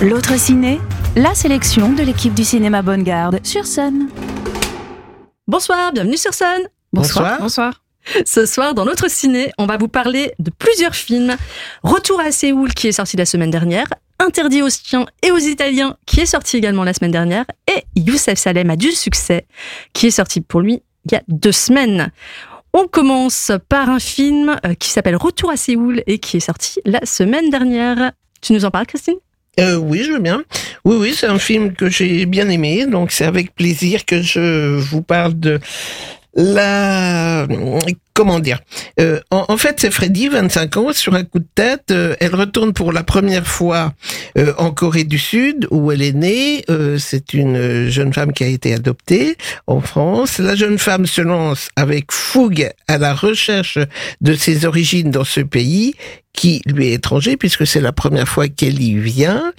L'autre ciné, la sélection de l'équipe du cinéma Bonne Garde sur Sun. Bonsoir, bienvenue sur Sun. Bonsoir. Bonsoir. Ce soir, dans notre ciné, on va vous parler de plusieurs films. Retour à Séoul, qui est sorti la semaine dernière. Interdit aux chiens et aux Italiens, qui est sorti également la semaine dernière. Et Youssef Salem a du succès, qui est sorti pour lui il y a deux semaines. On commence par un film euh, qui s'appelle Retour à Séoul et qui est sorti la semaine dernière. Tu nous en parles, Christine? Euh, oui, je veux bien. Oui, oui, c'est un film que j'ai bien aimé, donc c'est avec plaisir que je vous parle de la comment dire euh, en, en, fait c'est Freddy 25 ans sur un coup de tête euh, elle retourne pour la première fois euh, en Corée du Sud où elle est née euh, c'est une jeune femme qui a été adoptée en France. La jeune femme se lance avec fougue à la recherche de ses origines dans ce pays qui lui est étranger puisque c'est la première fois qu'elle y vient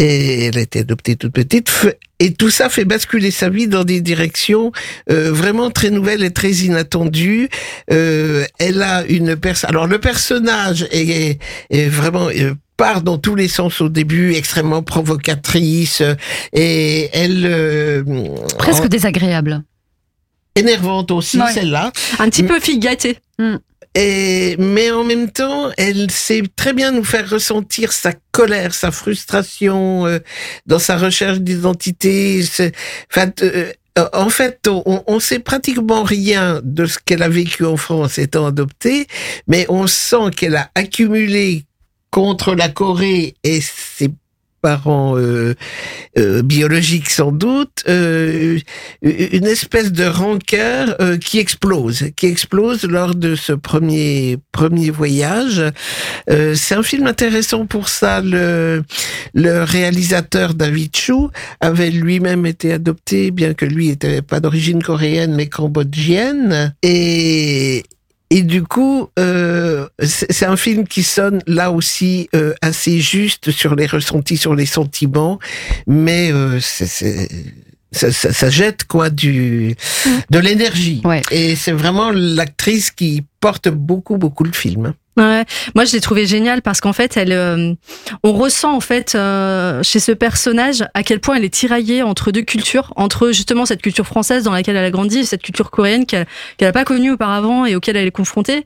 et elle a été adoptée toute petite et tout ça fait basculer sa vie dans des directions euh, vraiment très nouvelles et très inattendues. Euh, elle a une personne. Alors le personnage est, est vraiment euh, part dans tous les sens au début, extrêmement provocatrice et elle euh, presque en... désagréable, énervante aussi Ouais. celle-là. Un petit peu fille gâtée. Et, mais en même temps, elle sait très bien nous faire ressentir sa colère, sa frustration euh, dans sa recherche d'identité. Euh, en fait, on, on sait pratiquement rien de ce qu'elle a vécu en France étant adoptée, mais on sent qu'elle a accumulé contre la Corée et ses parents euh, euh, biologiques sans doute, euh, une espèce de rancœur qui explose, qui explose lors de ce premier premier voyage. C'est un film intéressant pour ça. Le, réalisateur David Chou avait lui-même été adopté, bien que lui était pas d'origine coréenne mais cambodgienne, et et du coup, euh, c'est un film qui sonne là aussi euh, assez juste sur les ressentis, sur les sentiments, mais euh, c'est ça, ça, ça jette quoi du de l'énergie. Ouais. Et c'est vraiment l'actrice qui porte beaucoup beaucoup le film. Ouais, moi je l'ai trouvé génial parce qu'en fait, elle, euh, on ressent en fait euh, chez ce personnage à quel point elle est tiraillée entre deux cultures, entre justement cette culture française dans laquelle elle a grandi et cette culture coréenne qu'elle qu'elle n'a pas connue auparavant et auquel elle est confrontée.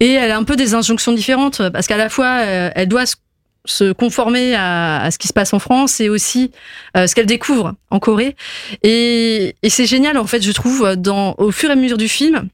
Et elle a un peu des injonctions différentes parce qu'à la fois euh, elle doit se se conformer à, à ce qui se passe en France et aussi euh, ce qu'elle découvre en Corée. Et, et c'est génial en fait, je trouve, dans, au fur et à mesure du film.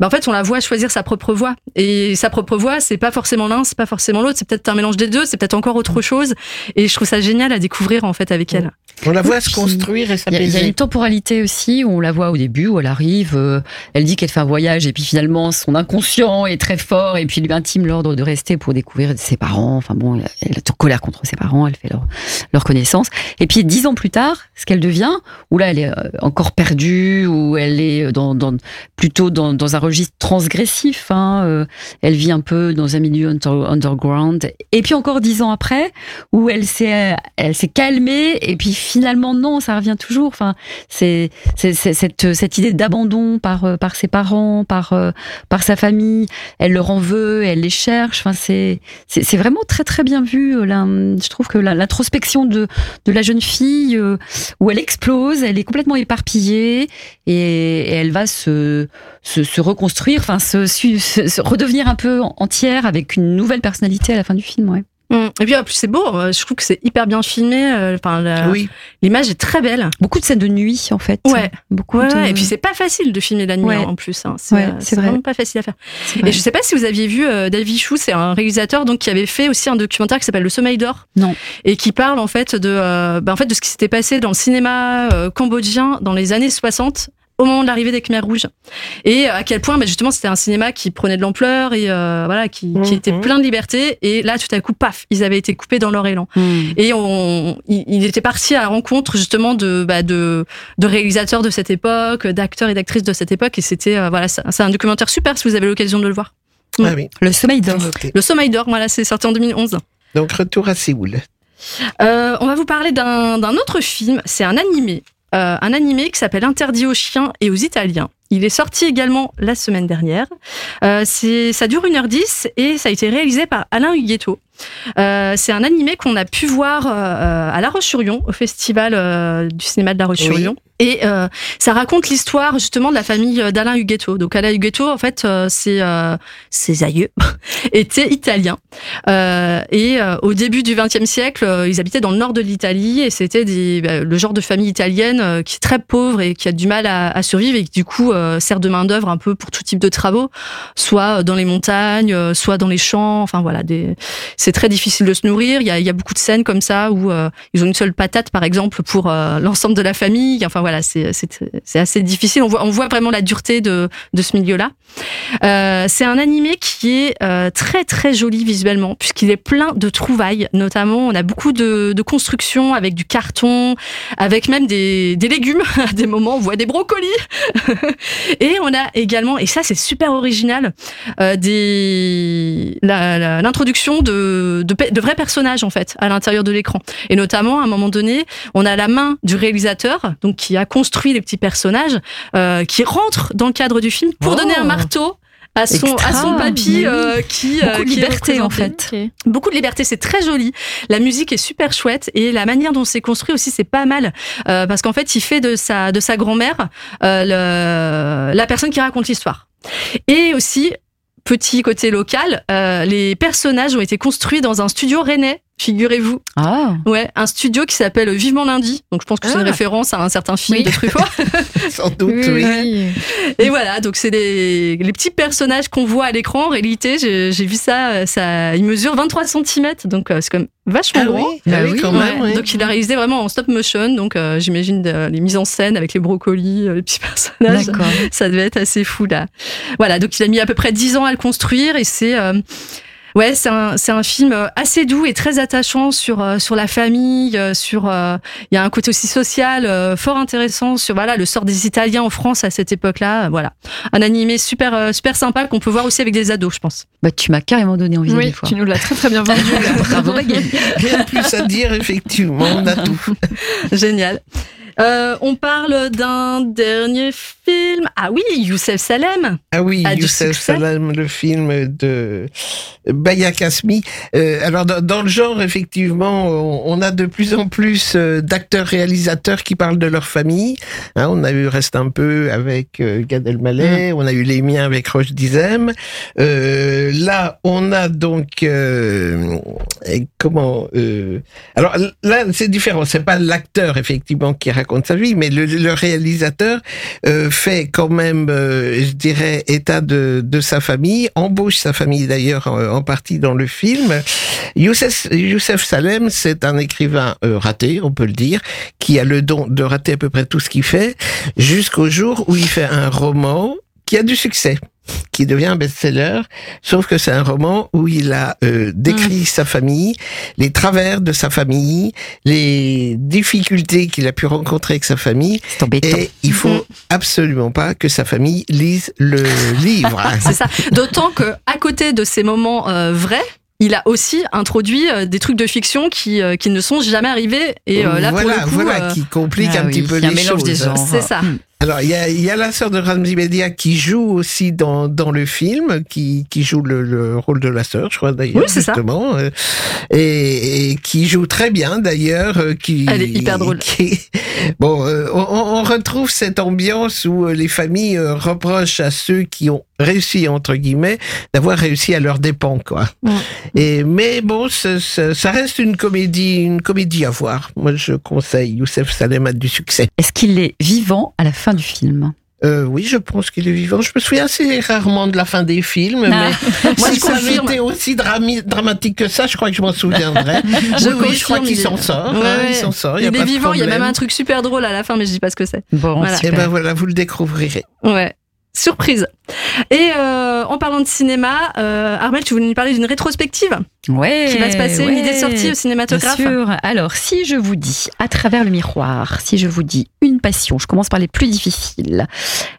Bah en fait, on la voit choisir sa propre voie. Et sa propre voie, c'est pas forcément l'un, c'est pas forcément l'autre, c'est peut-être un mélange des deux, c'est peut-être encore autre chose. Et je trouve ça génial à découvrir en fait avec elle. On la voit Oui, se construire et Il y, a, il y a s'apaiser. une temporalité aussi où on la voit au début, où elle arrive, euh, elle dit qu'elle fait un voyage et puis finalement son inconscient est très fort et puis lui intime l'ordre de rester pour découvrir ses parents. Enfin bon, elle est en colère contre ses parents, elle fait leur, leur connaissance. Et puis dix ans plus tard, ce qu'elle devient, où là elle est euh, encore perdue, où elle est dans, dans plutôt dans, dans un registre transgressif. Hein, euh, elle vit un peu dans un milieu under- underground. Et puis encore dix ans après, où elle s'est calmée et puis finalement non ça revient toujours enfin c'est cette idée d'abandon par euh, ses parents par euh, par sa famille elle leur en veut elle les cherche enfin c'est vraiment très très bien vu là je trouve que l'introspection de la jeune fille où elle explose elle est complètement éparpillée et, elle va se, se reconstruire enfin se, se- se redevenir un peu entière avec une nouvelle personnalité à la fin du film ouais Hum. Et puis en plus c'est beau, euh, je trouve que c'est hyper bien filmé. euh, Enfin, la- Oui. l'image est très belle. beaucoup de scènes de nuit en fait Ouais. beaucoup Ouais, de... Et puis c'est pas facile de filmer la nuit Ouais. hein, en plus. Hein. C'est Ouais, euh, c'est vrai. vraiment pas facile à faire. Et je sais pas si vous aviez vu euh, David Chou, c'est un réalisateur donc qui avait fait aussi un documentaire qui s'appelle Le Sommeil d'or. Non. Et qui parle en fait de, euh, bah, en fait de ce qui s'était passé dans le cinéma euh, cambodgien dans les années 60 au moment de l'arrivée des Khmers rouges et à quel point bah, justement c'était un cinéma qui prenait de l'ampleur et euh, voilà qui, qui Mhm. était plein de liberté et là tout à coup paf ils avaient été coupés dans leur élan Hmm. et on, il, il était parti à la rencontre justement de, bah, de, de réalisateurs de cette époque, d'acteurs et d'actrices de cette époque. Et c'était euh, voilà, c'est un documentaire super si vous avez l'occasion de le voir. Ah oui. Le sommeil d'or. Le Sommeil d'or, voilà, c'est sorti en 2011. Donc retour à Séoul. Euh, on va vous parler d'un d'un autre film. C'est un animé, euh, un animé qui s'appelle Interdit aux chiens et aux Italiens. Il est sorti également la semaine dernière. Euh, ça dure 1h10 et ça a été réalisé par Alain Huguetto. Euh, c'est un animé qu'on a pu voir euh, à La Roche-sur-Yon, au festival euh, du cinéma de La Roche-sur-Yon. Et euh, ça raconte l'histoire justement de la famille d'Alain Huguetto. Donc Alain Huguetto, en fait, euh, c'est euh, ses aïeux étaient italiens. Euh, et euh, au début du XXe siècle, euh, ils habitaient dans le nord de l'Italie et c'était bah, le genre de famille italienne euh, qui est très pauvre et qui a du mal à, à survivre et qui du coup euh, sert de main d'œuvre un peu pour tout type de travaux, soit dans les montagnes, euh, soit dans les champs. Enfin voilà, des... c'est très difficile de se nourrir. Il y a, y a beaucoup de scènes comme ça où euh, ils ont une seule patate par exemple pour euh, l'ensemble de la famille. Enfin voilà, c'est assez difficile. On voit vraiment la dureté de ce milieu-là. Euh, c'est un animé qui est euh, très très joli visuellement puisqu'il est plein de trouvailles. Notamment, on a beaucoup de, constructions avec du carton, avec même des, légumes. À des moments, on voit des brocolis. et on a également, et ça c'est super original, euh, l'introduction de vrais personnages en fait à l'intérieur de l'écran. Et notamment, à un moment donné, on a la main du réalisateur, donc qui a construit les petits personnages, euh, qui rentre dans le cadre du film pour Oh. donner un marteau à son, à son papy euh, qui euh, Beaucoup de qui liberté, en fait. Beaucoup de liberté, c'est très joli. La musique est super chouette et la manière dont c'est construit aussi, c'est pas mal Euh, parce qu'en fait, il fait de sa de sa grand-mère euh, le- la personne qui raconte l'histoire. Et aussi petit côté local, euh, les personnages ont été construits dans un studio rennais. Figurez-vous, Ah, ouais, un studio qui s'appelle Vivement lundi. Donc je pense que c'est une Ah. référence à un certain film Oui. de Truffaut. Sans doute, oui. Et voilà, donc c'est les, les petits personnages qu'on voit à l'écran. En réalité, j'ai vu ça, ça, il mesure 23 cm, donc euh, c'est quand même vachement Ah grand. oui, Bah ah oui, oui, quand Ouais, même. oui. Donc il a réalisé vraiment en stop motion, donc euh, j'imagine les mises en scène avec les brocolis, euh, les petits personnages. d'accord. Ça devait être assez fou là. Voilà, donc il a mis à peu près 10 ans à le construire et c'est euh, ouais, c'est un c'est un film euh, assez doux et très attachant sur euh, sur la famille, euh, sur euh, il y a un côté aussi social euh, fort intéressant sur voilà le sort des Italiens en France à cette époque-là, voilà. Un animé super euh, super sympa qu'on peut voir aussi avec des ados, je pense. Bah, tu m'as carrément donné envie Oui, voir. tu nous l'as très très bien vendu. Bravo. Rien de plus à dire, effectivement, on a tout. Génial. Euh, on parle d'un dernier film. Ah oui, Youssef Salem. Ah oui, A du Youssef. Salem, le film de Baya Kasmi. Euh, alors, dans, dans le genre, effectivement, on, on a de plus en plus euh, d'acteurs-réalisateurs qui parlent de leur famille. Hein, on a eu Reste un peu avec Gad Elmaleh, on a eu Les miens avec Roche Dizem. Euh, là, on a donc... comment... alors là, c'est différent. C'est pas l'acteur, effectivement, qui raconte sa vie, mais le, réalisateur euh, fait quand même, euh, je dirais, état de, de sa famille, embauche sa famille d'ailleurs en, en partie dans le film. Youssef, Salem, c'est un écrivain euh, raté, on peut le dire, qui a le don de rater à peu près tout ce qu'il fait, jusqu'au jour où il fait un roman qui a du succès qui devient un best-seller, sauf que c'est un roman où il a euh, décrit sa famille, les travers de sa famille, les difficultés qu'il a pu rencontrer avec sa famille, et il faut absolument pas que sa famille lise le livre. C'est ça. D'autant que à côté de ces moments euh, vrais, il a aussi introduit euh, des trucs de fiction qui, qui ne sont jamais arrivés. Et euh, là, voilà, pour le coup, voilà, qui complique Ah un oui, petit peu les choses. genres. c'est ça. Hmm. Alors, il y a, y a la sœur de Ramzi Bedia qui joue aussi dans, dans le film, qui, qui joue le, le rôle de la sœur, je crois d'ailleurs, Oui, c'est ça. justement, euh, et, et qui joue très bien d'ailleurs. euh, Qui, Elle est hyper drôle. qui- bon, on, on retrouve cette ambiance où euh, les familles euh, reprochent à ceux qui ont réussi entre guillemets d'avoir réussi à leurs dépens, quoi. Ouais. Et mais bon, ça, ça- ça reste une comédie, une comédie à voir. Moi, je conseille. Youssef Salem a du succès. Est-ce qu'il est vivant à la fin du film? Euh, oui, je pense qu'il est vivant. Je me souviens assez rarement de la fin des films, Ah. mais Moi, si ça avait été aussi drami- dramatique que ça, je crois que je m'en souviendrai. Je oui, oui, je crois qu'il s'en sort. Ouais, hein, ouais. il s'en sort. Il, est vivant. Il y a même un truc super drôle à la fin, mais je dis pas ce que c'est. Bon, Voilà. Et super. ben voilà, vous le découvrirez. Ouais. Surprise. Et euh, en parlant de cinéma, euh, Armel, tu voulais nous parler d'une rétrospective Ouais, qui va se passer, une idée de sortie au Bien cinématographe. sûr. Alors, si je vous dis à travers le miroir, si je vous dis une passion, je commence par les plus difficiles.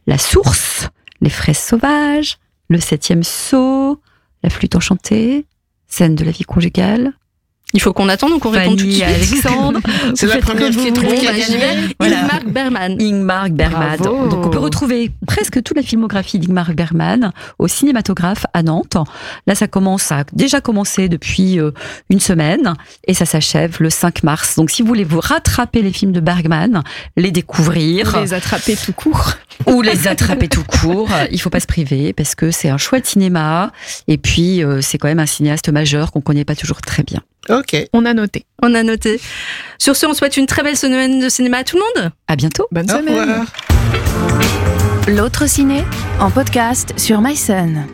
La source, les fraises sauvages, le septième saut, la flûte enchantée, scène de la vie conjugale. Il faut qu'on attende ou qu'on répond tout de Fanny, suite Alexandre. C'est la première est vous qui a gagné. Voilà. Ingmar Bergman. Ingmar Bergman. Bravo. Donc on peut retrouver presque toute la filmographie d'Ingmar Bergman au cinématographe à Nantes. Là, ça commence à déjà commencé depuis euh, une semaine et ça s'achève le 5 mars. Donc si vous voulez vous rattraper les films de Bergman, les découvrir Les attraper tout court. ou les attraper tout court, il faut pas se priver parce que c'est un chouette cinéma et puis euh, c'est quand même un cinéaste majeur qu'on connaît pas toujours très bien. Ok. On a noté. On a noté. Sur ce, on souhaite une très belle semaine de cinéma à tout le monde. À bientôt. Bonne Au semaine. revoir. L'autre ciné en podcast sur MySun.